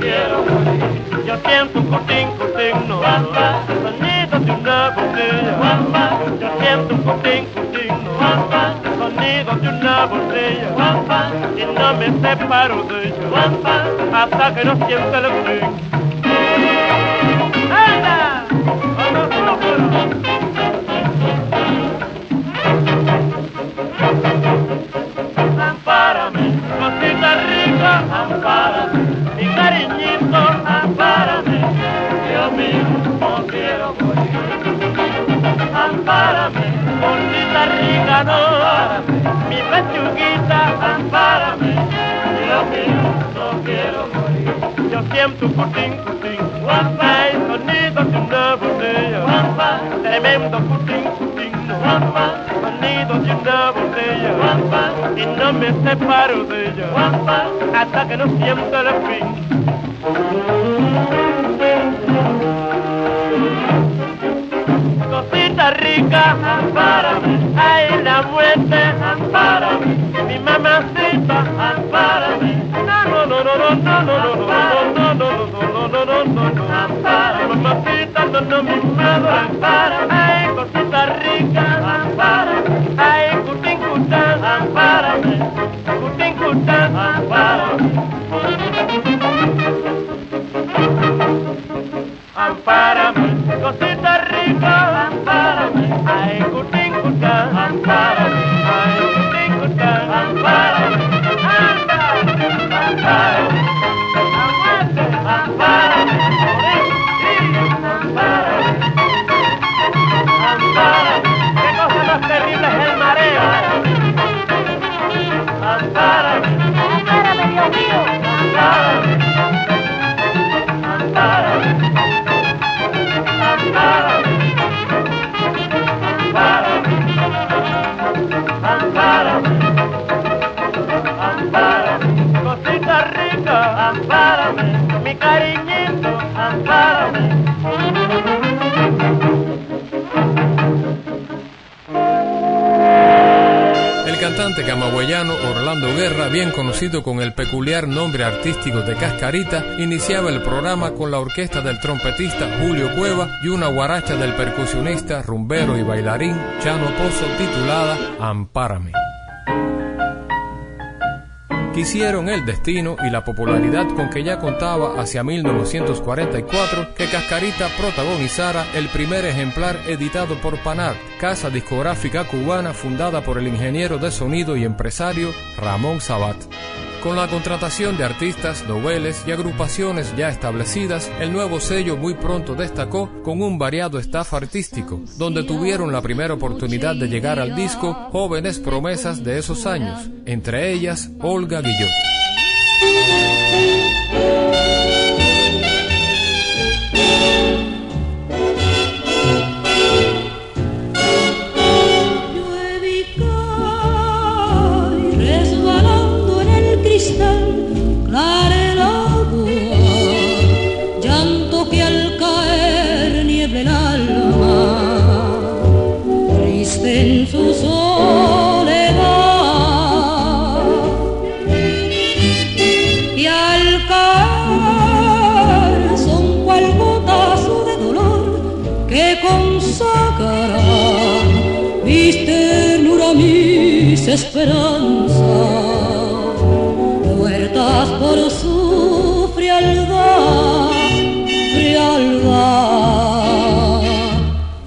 Quiero morir. Yo siento un cotín, cotín, no, sonido de una botella, yo siento un cotín, cotín, no, sonido de una botella, y no me separo de ella, hasta que no sienta el fin. Ampárame, cosita rica, no, mi pechuguita, ampárame, Dios mío, quiero morir. Yo siento un putín, putín, guapa, el sonido de una botella, guapa, tremendo putín, putín, guapa, sonido de una botella, guapa, y no me separo de ella, guapa, hasta que no sienta el fin. Cosita rica, ampárame, ay la muerte, ampárame, mi mamacita, ampárame, no, no, no, no, no, no, no, no, no, no, no, no, no, no, no, no, ampárame, mamacita, no, no, mi madre, ampárame, ay cosita rica, ampárame, ay cutín cután, ampárame, cutín cután, ampárame. Cantante camagüeyano Orlando Guerra, bien conocido con el peculiar nombre artístico de Cascarita, iniciaba el programa con la orquesta del trompetista Julio Cueva y una guaracha del percusionista, rumbero y bailarín Chano Pozo titulada Ampárame. Quisieron el destino y la popularidad con que ya contaba hacia 1944 que Cascarita protagonizara el primer ejemplar editado por Panart, casa discográfica cubana fundada por el ingeniero de sonido y empresario Ramón Sabat. Con la contratación de artistas, noveles y agrupaciones ya establecidas, el nuevo sello muy pronto destacó con un variado staff artístico, donde tuvieron la primera oportunidad de llegar al disco jóvenes promesas de esos años, entre ellas Olga Guillot. Muertas por su frialdad, frialdad,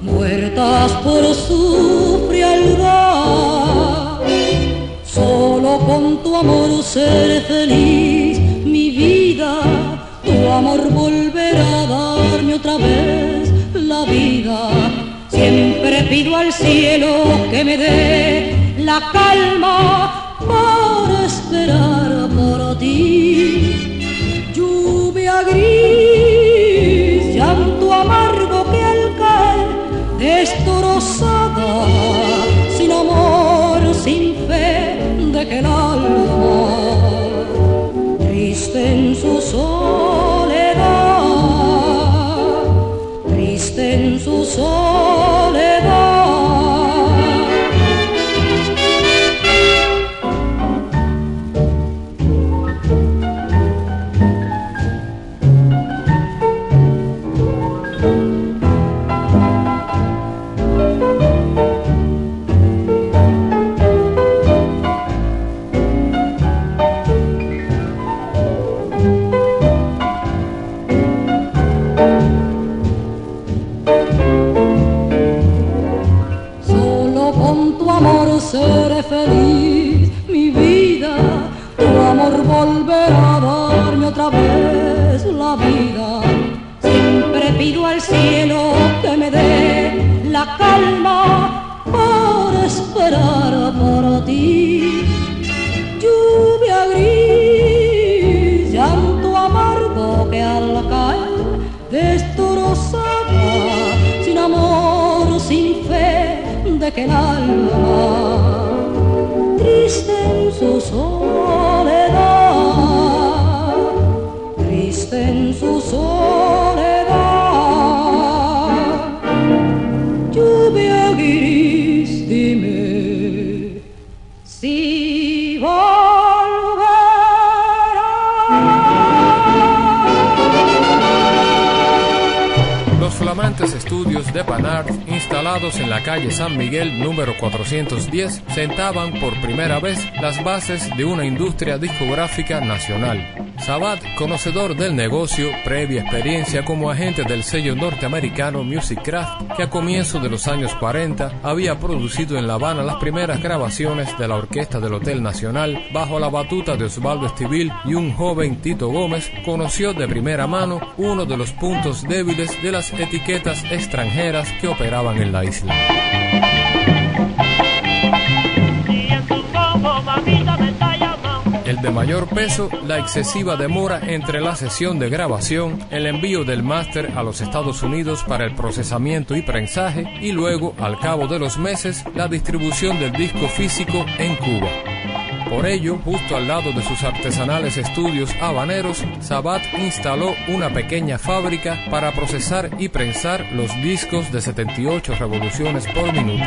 muertas por su frialdad. Solo con tu amor seré feliz, mi vida, tu amor volverá a darme otra vez la vida. Siempre pido al cielo que me dé la calma calle San Miguel número 410, sentaban por primera vez las bases de una industria discográfica nacional. Sabat, conocedor del negocio, previa experiencia como agente del sello norteamericano Music Craft, que a comienzos de los años 40 había producido en La Habana las primeras grabaciones de la orquesta del Hotel Nacional bajo la batuta de Osvaldo Estivil y un joven Tito Gómez, conoció de primera mano uno de los puntos débiles de las etiquetas extranjeras que operaban en la isla. De mayor peso, la excesiva demora entre la sesión de grabación, el envío del máster a los Estados Unidos para el procesamiento y prensaje y luego, al cabo de los meses, la distribución del disco físico en Cuba. Por ello, justo al lado de sus artesanales estudios habaneros, Sabat instaló una pequeña fábrica para procesar y prensar los discos de 78 revoluciones por minuto.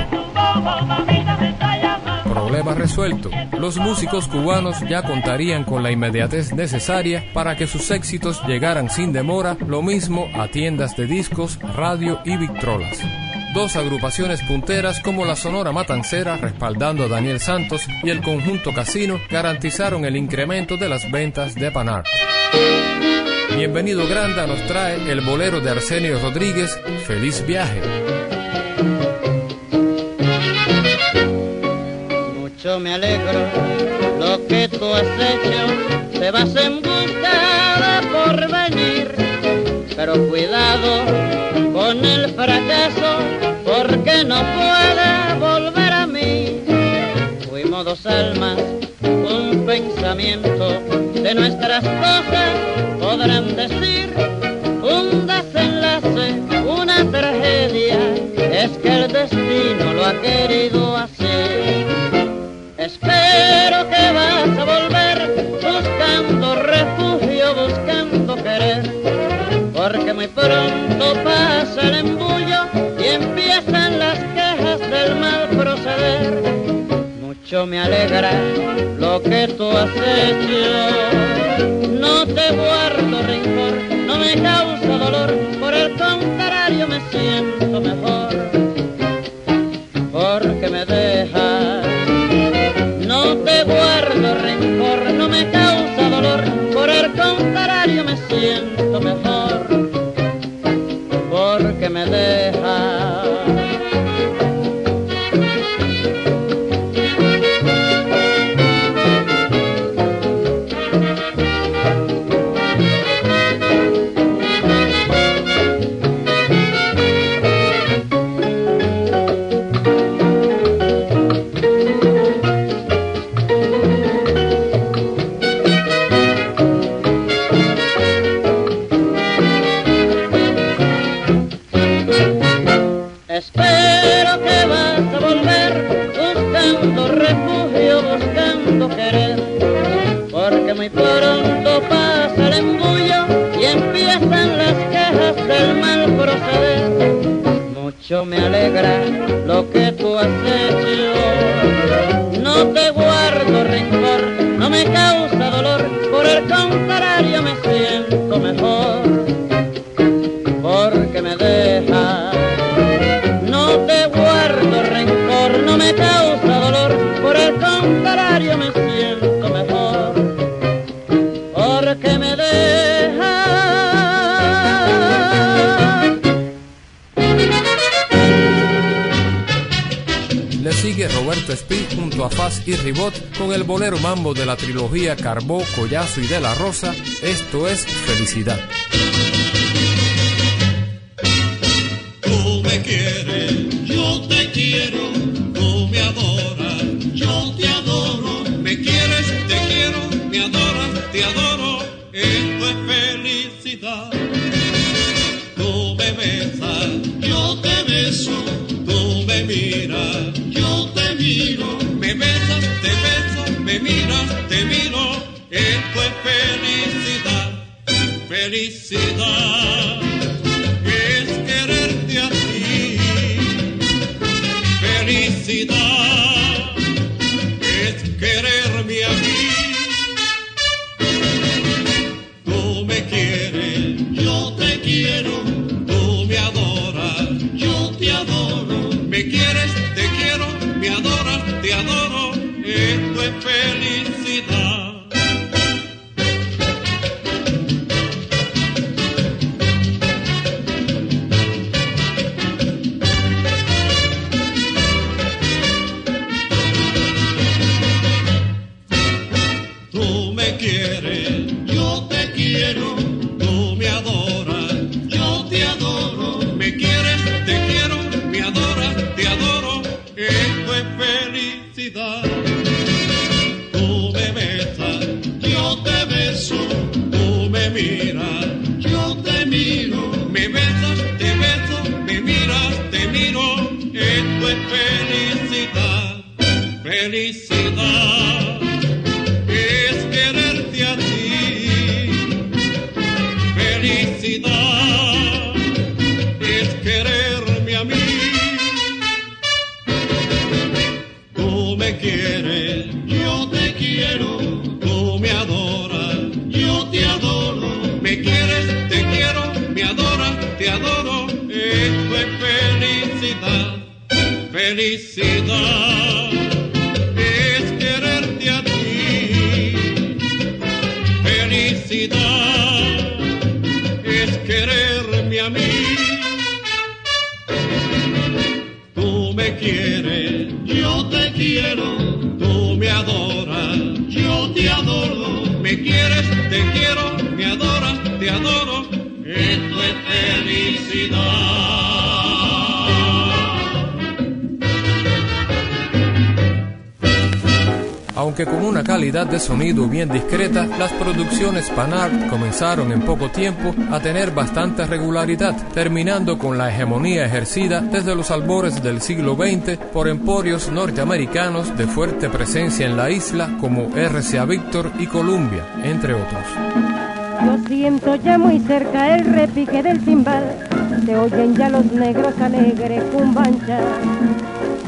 Problema resuelto. Los músicos cubanos ya contarían con la inmediatez necesaria para que sus éxitos llegaran sin demora, lo mismo a tiendas de discos, radio y victrolas. Dos agrupaciones punteras como la Sonora Matancera, respaldando a Daniel Santos, y el conjunto Casino garantizaron el incremento de las ventas de Panart. Bienvenido Granda nos trae el bolero de Arsenio Rodríguez, Feliz Viaje. Mucho me alegro lo que tú has hecho, te vas en busca de porvenir, pero cuidado con el fracaso, porque no puede volver a mí. Fuimos dos almas, un pensamiento de nuestras cosas, podrán decir un desenlace, una tragedia, es que el destino lo ha querido Me alegra lo que tú has hecho, trilogía Carbó, Collazo y de la Rosa. Esto es Felicidad. Aunque con una calidad de sonido bien discreta, las producciones Panart comenzaron en poco tiempo a tener bastante regularidad, terminando con la hegemonía ejercida desde los albores del siglo XX por emporios norteamericanos de fuerte presencia en la isla como RCA Victor y Columbia, entre otros. Yo siento ya muy cerca el repique del timbal, se oyen ya los negros alegres cumbanchas.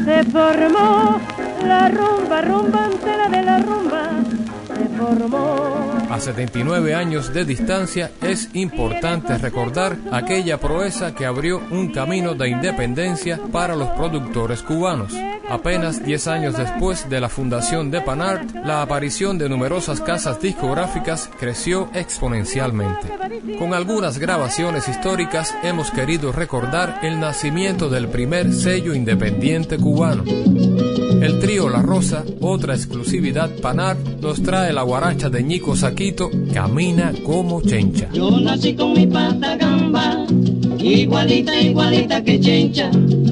Se formó la rumba, rumba antera de la rumba. A 79 años de distancia es importante recordar aquella proeza que abrió un camino de independencia para los productores cubanos. Apenas 10 años después de la fundación de Panart, la aparición de numerosas casas discográficas creció exponencialmente. Con algunas grabaciones históricas hemos querido recordar el nacimiento del primer sello independiente cubano trío La Rosa, otra exclusividad Panar, nos trae la guaracha de Ñico Saquito, Camina como Chencha. Yo nací con mi pata gamba, igualita, igualita que Chencha,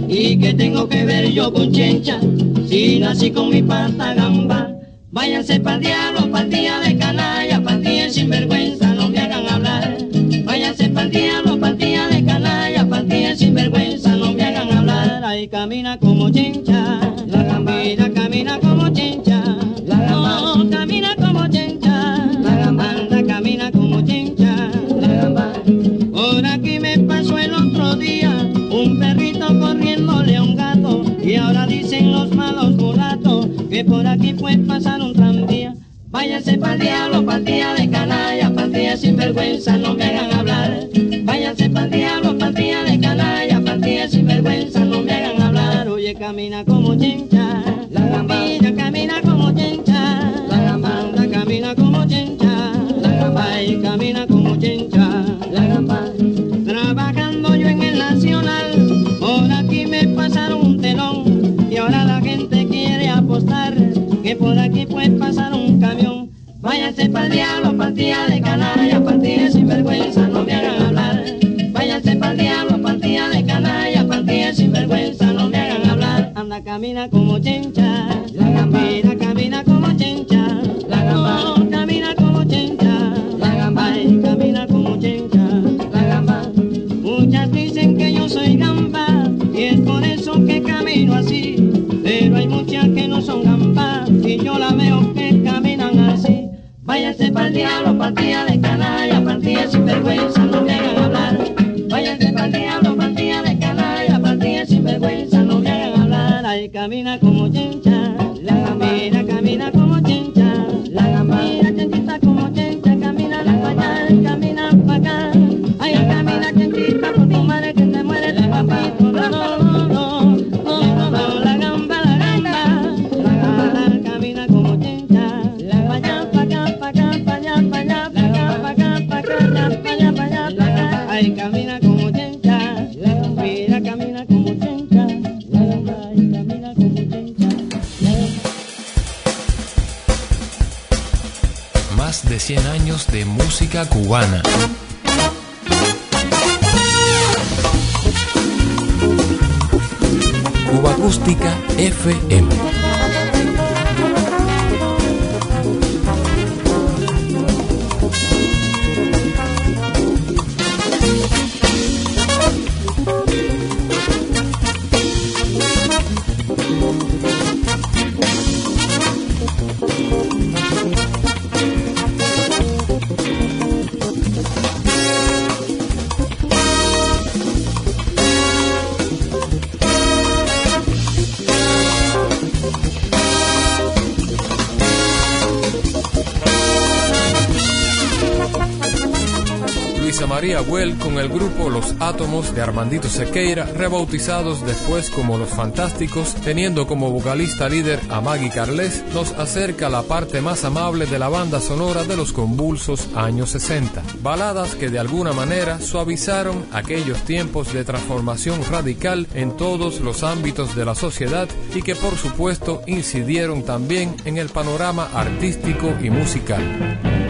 y que tengo que ver yo con Chencha, si nací con mi pata gamba. Váyanse pa'l diablo, partida de canalla, partida sinvergüenza, no me hagan hablar. Váyanse pa'l diablo, partida de canalla, partida sinvergüenza, no me hagan hablar. Ahí camina como chin aquí puede pasar un tranvía. Váyanse pa'l diablo, pa'l día de canalla, pa'l día sin vergüenza, no me hagan hablar. Váyanse pa'l diablo, pa'l día de canalla, pa'l día sin vergüenza, no me hagan hablar. Oye, camina con sepa el diablo, partida de canalla. acredita tá com cubana. Armandito Sequeira, rebautizados después como Los Fantásticos, teniendo como vocalista líder a Maggie Carles, nos acerca la parte más amable de la banda sonora de los convulsos años 60. Baladas que de alguna manera suavizaron aquellos tiempos de transformación radical en todos los ámbitos de la sociedad y que por supuesto incidieron también en el panorama artístico y musical.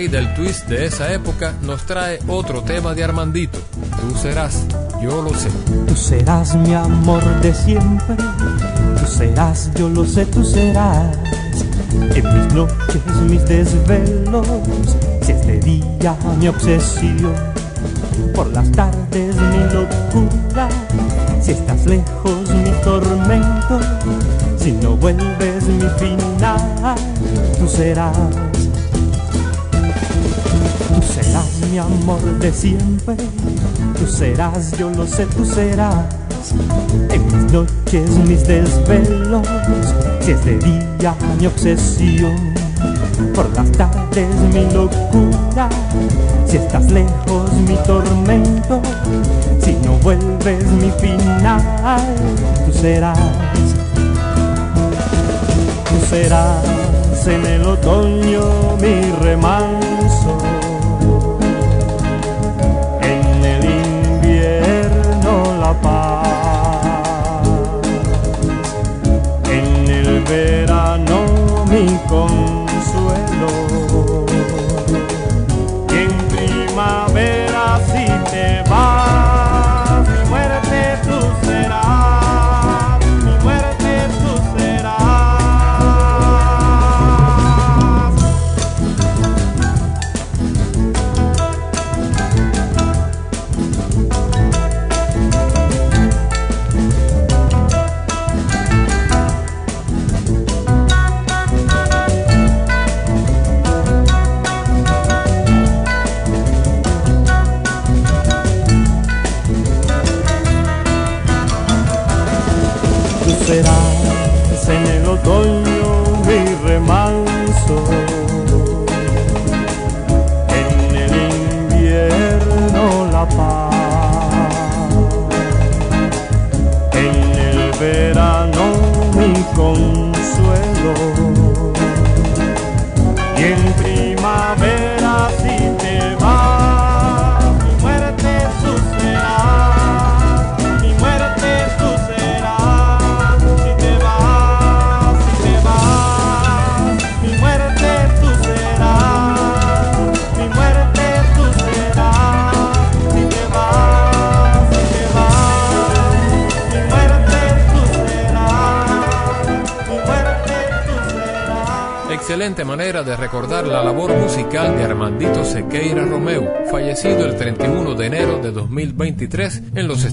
Rey del twist de esa época, nos trae otro tema de Armandito. Tú serás, yo lo sé. Tú serás mi amor de siempre, tú serás, yo lo sé, tú serás. En mis noches, mis desvelos, si es de día mi obsesión, por las tardes mi locura, si estás lejos mi tormento, si no vuelves mi final, tú serás. Mi amor de siempre, tú serás, yo lo sé, tú serás. En mis noches, mis desvelos, si es de día mi obsesión, por las tardes mi locura, si estás lejos mi tormento, si no vuelves mi final, tú serás. Tú serás en el otoño mi remanso,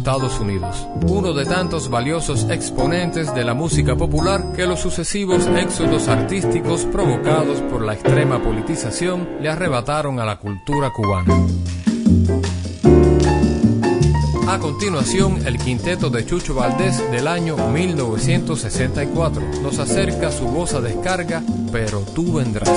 Estados Unidos. Uno de tantos valiosos exponentes de la música popular que los sucesivos éxodos artísticos provocados por la extrema politización le arrebataron a la cultura cubana. A continuación, el quinteto de Chucho Valdés del año 1964 nos acerca su voz a descarga, pero tú vendrás.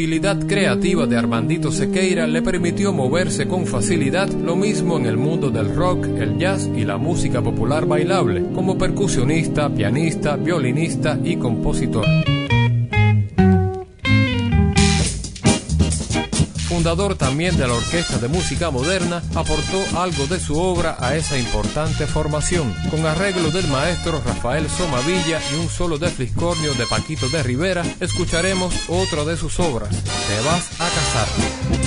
Ductilidad creativa de Armandito Sequeira le permitió moverse con facilidad lo mismo en el mundo del rock, el jazz y la música popular bailable, como percusionista, pianista, violinista y compositor. Fundador también de la Orquesta de Música Moderna, aportó algo de su obra a esa importante formación, con arreglo del maestro Rafael Somavilla y un solo de fliscornio de Paquito de Rivera, escucharemos otra de sus obras, Te vas a casar.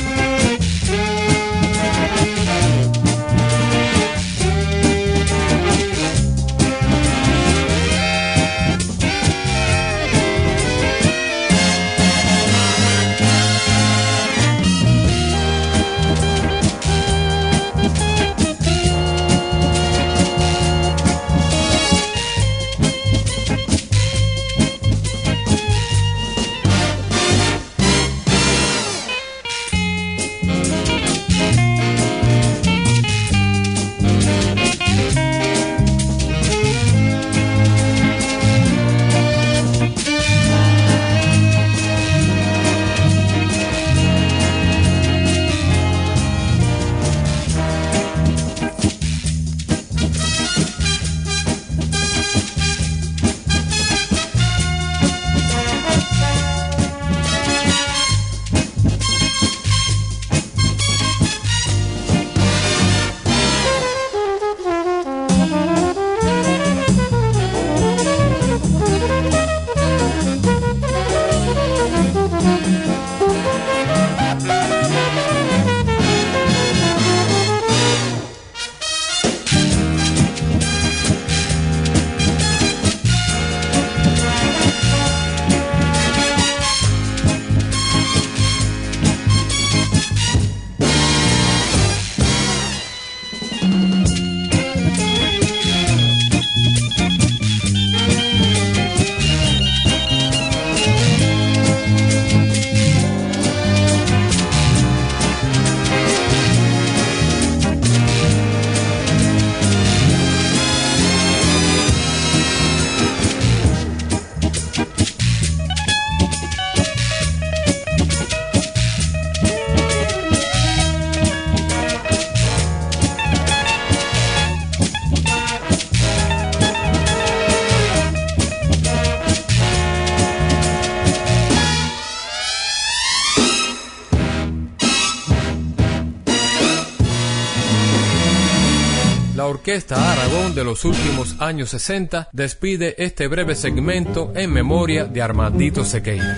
Orquesta Aragón de los últimos años 60 despide este breve segmento en memoria de Armandito Sequeira.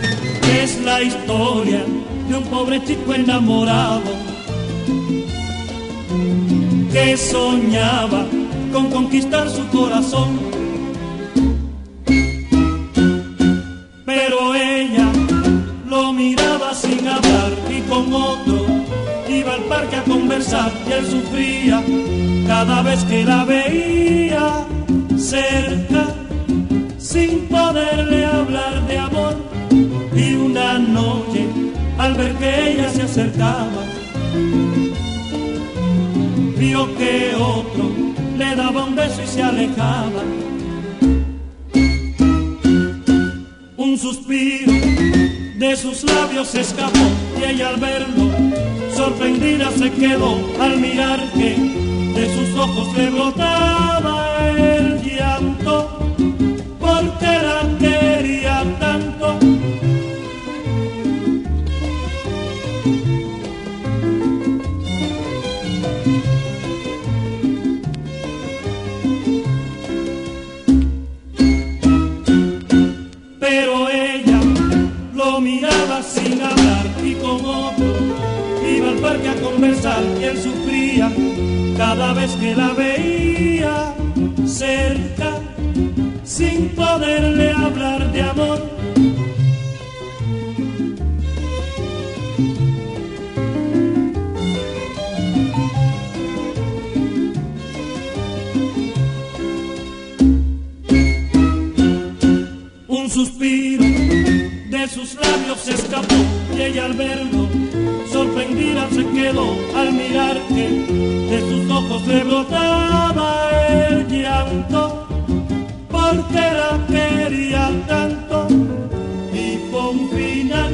Es la historia de un pobre chico enamorado que soñaba con conquistar su corazón. Sufría cada vez que la veía cerca, sin poderle hablar de amor. Y una noche, al ver que ella se acercaba, vio que otro le daba un beso y se alejaba. Un suspiro de sus labios escapó y ella al verlo sorprendida se quedó al mirar que de sus ojos le brotaba el llanto, conversar él sufría cada vez que la veía cerca, sin poderle hablar de amor. Un suspiro de sus labios escapó y ella al verlo sorprendida se quedó al mirar que de sus ojos le brotaba el llanto, porque la quería tanto y fue final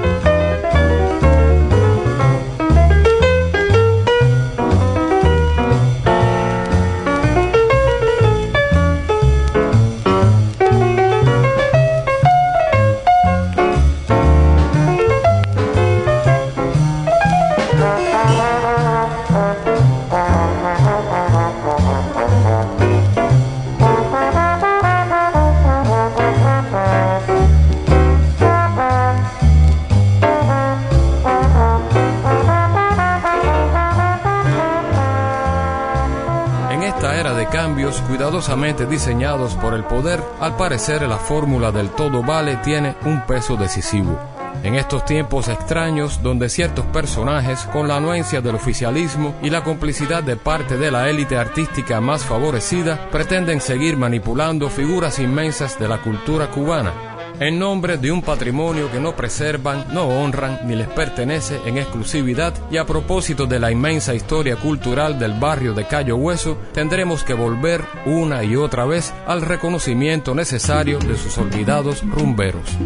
Diseñados por el poder, al parecer la fórmula del todo vale tiene un peso decisivo. En estos tiempos extraños donde ciertos personajes, con la anuencia del oficialismo y la complicidad de parte de la élite artística más favorecida, pretenden seguir manipulando figuras inmensas de la cultura cubana, en nombre de un patrimonio que no preservan, no honran ni les pertenece en exclusividad y a propósito de la inmensa historia cultural del barrio de Cayo Hueso, tendremos que volver una y otra vez al reconocimiento necesario de sus olvidados rumberos.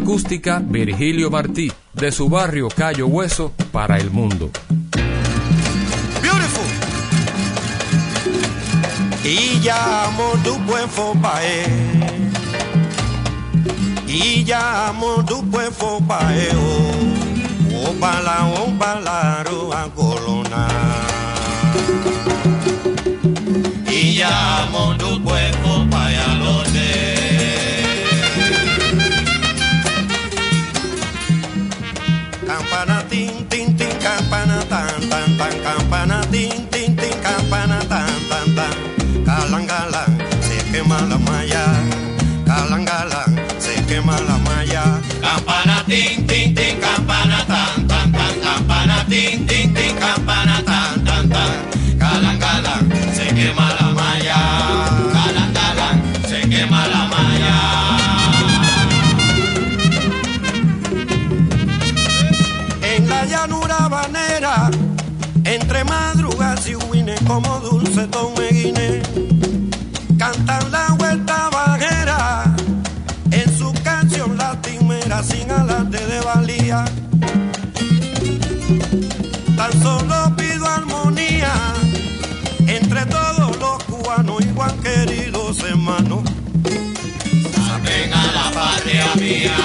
Acústica, Virgilio Martí, de su barrio Cayo Hueso para el mundo. Beautiful. Y llamo tu buen fopae. Y llamo tu buen fopae. O bala, o balaro a colona. Y llamo tu buen tin tin tin campana tan tan tan campana. Tin tin tin campana tan tan tan. Galang galang se quema la malla. Galang galang se quema la malla. En la llanura banera, entre madrugas y huines como dulce tomeguine, cantan sin alarde de valía. Tan solo pido armonía entre todos los cubanos igual queridos hermanos. Saben a la patria mía.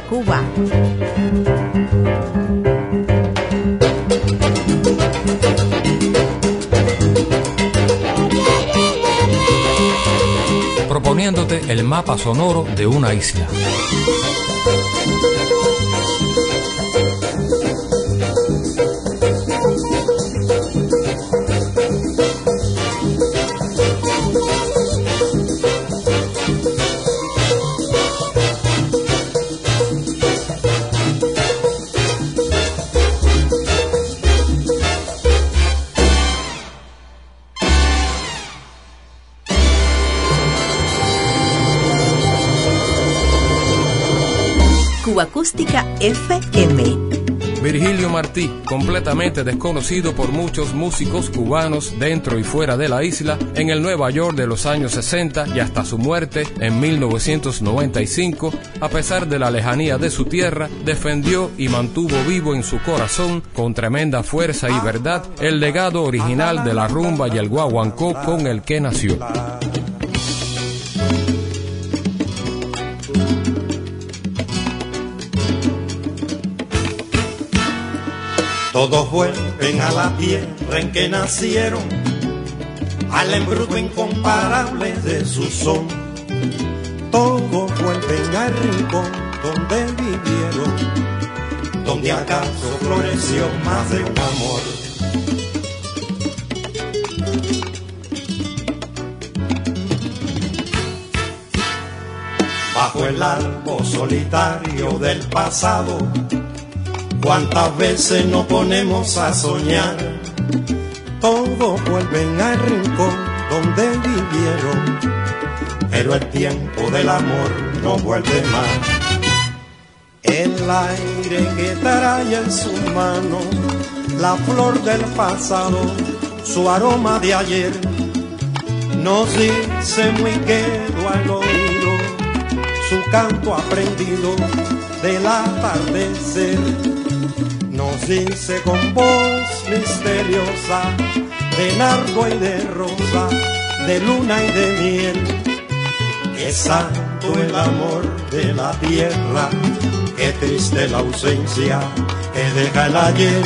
Cuba. proponiéndote el mapa sonoro de una isla. FM. Virgilio Martí, completamente desconocido por muchos músicos cubanos dentro y fuera de la isla, en el Nueva York de los años 60 y hasta su muerte en 1995, a pesar de la lejanía de su tierra, defendió y mantuvo vivo en su corazón, con tremenda fuerza y verdad, el legado original de la rumba y el guaguancó con el que nació. Todos vuelven a la tierra en que nacieron, al embrujo incomparable de su son. Todos vuelven al rincón donde vivieron, donde acaso floreció más de un amor. Bajo el árbol solitario del pasado, Cuántas veces nos ponemos a soñar, todos vuelven al rincón donde vivieron, pero el tiempo del amor no vuelve más. El aire que trae en su mano, la flor del pasado, su aroma de ayer, nos dice muy quedo al oído su canto aprendido del atardecer nos dice con voz misteriosa de nardo y de rosa, de luna y de miel, que santo el amor de la tierra, que triste la ausencia que deja el ayer,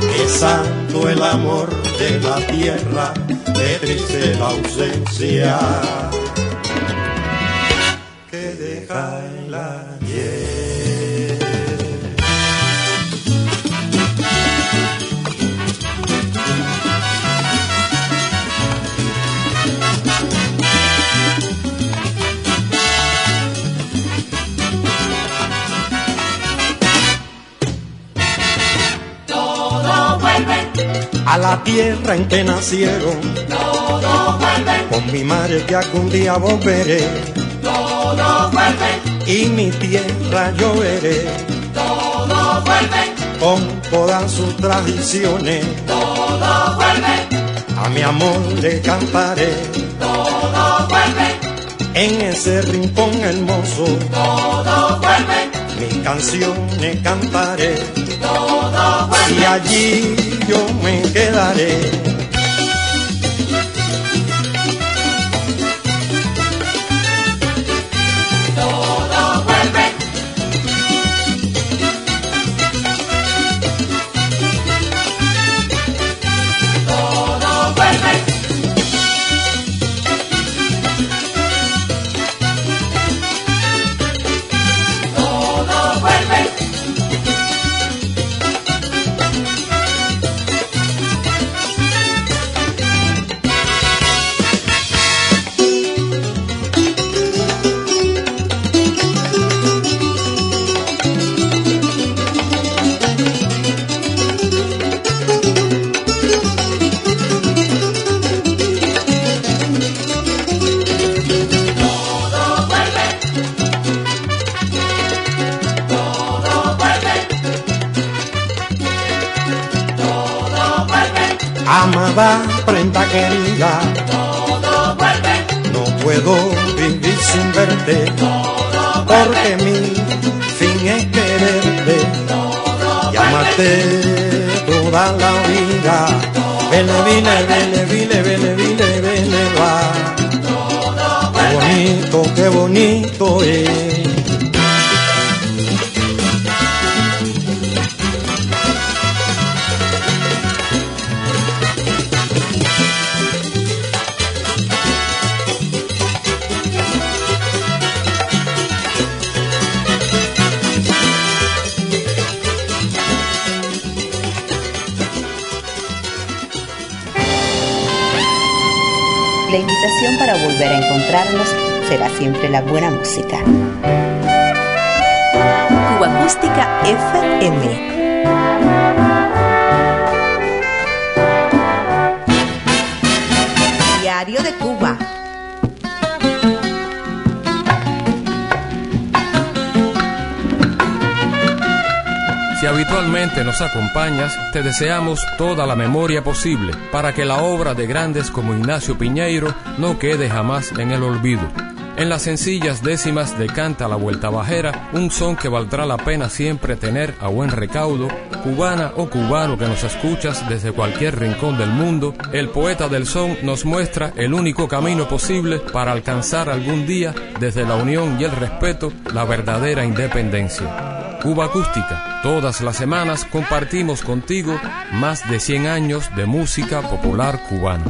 que santo el amor de la tierra, que triste la ausencia que deja el ayer. La tierra en que nacieron. Todo vuelve. Con mi madre que algún día volveré. Todo vuelve. Y mi tierra yo veré. Todo vuelve. Con todas sus tradiciones. Todo vuelve. A mi amor le cantaré. Todo vuelve. En ese rincón hermoso. Todo vuelve. Mis canciones cantaré. Todo vuelve. Y allí yo me quedaré. Querida, no puedo vivir sin verte. Porque mi fin es quererte. Todo y amarte toda la vida. Vele, vile, vele, vile, vele, vile, vele, va. Qué bonito, qué bonito es. Será siempre la buena música. Cuba Acústica FM. Diario de Cuba. Si habitualmente nos acompañas, te deseamos toda la memoria posible para que la obra de grandes como Ignacio Piñeiro no quede jamás en el olvido. En las sencillas décimas de Canta la Vuelta Bajera, un son que valdrá la pena siempre tener a buen recaudo, cubana o cubano que nos escuchas desde cualquier rincón del mundo, el poeta del son nos muestra el único camino posible para alcanzar algún día, desde la unión y el respeto, la verdadera independencia. Cuba Acústica. Todas las semanas compartimos contigo más de 100 años de música popular cubana.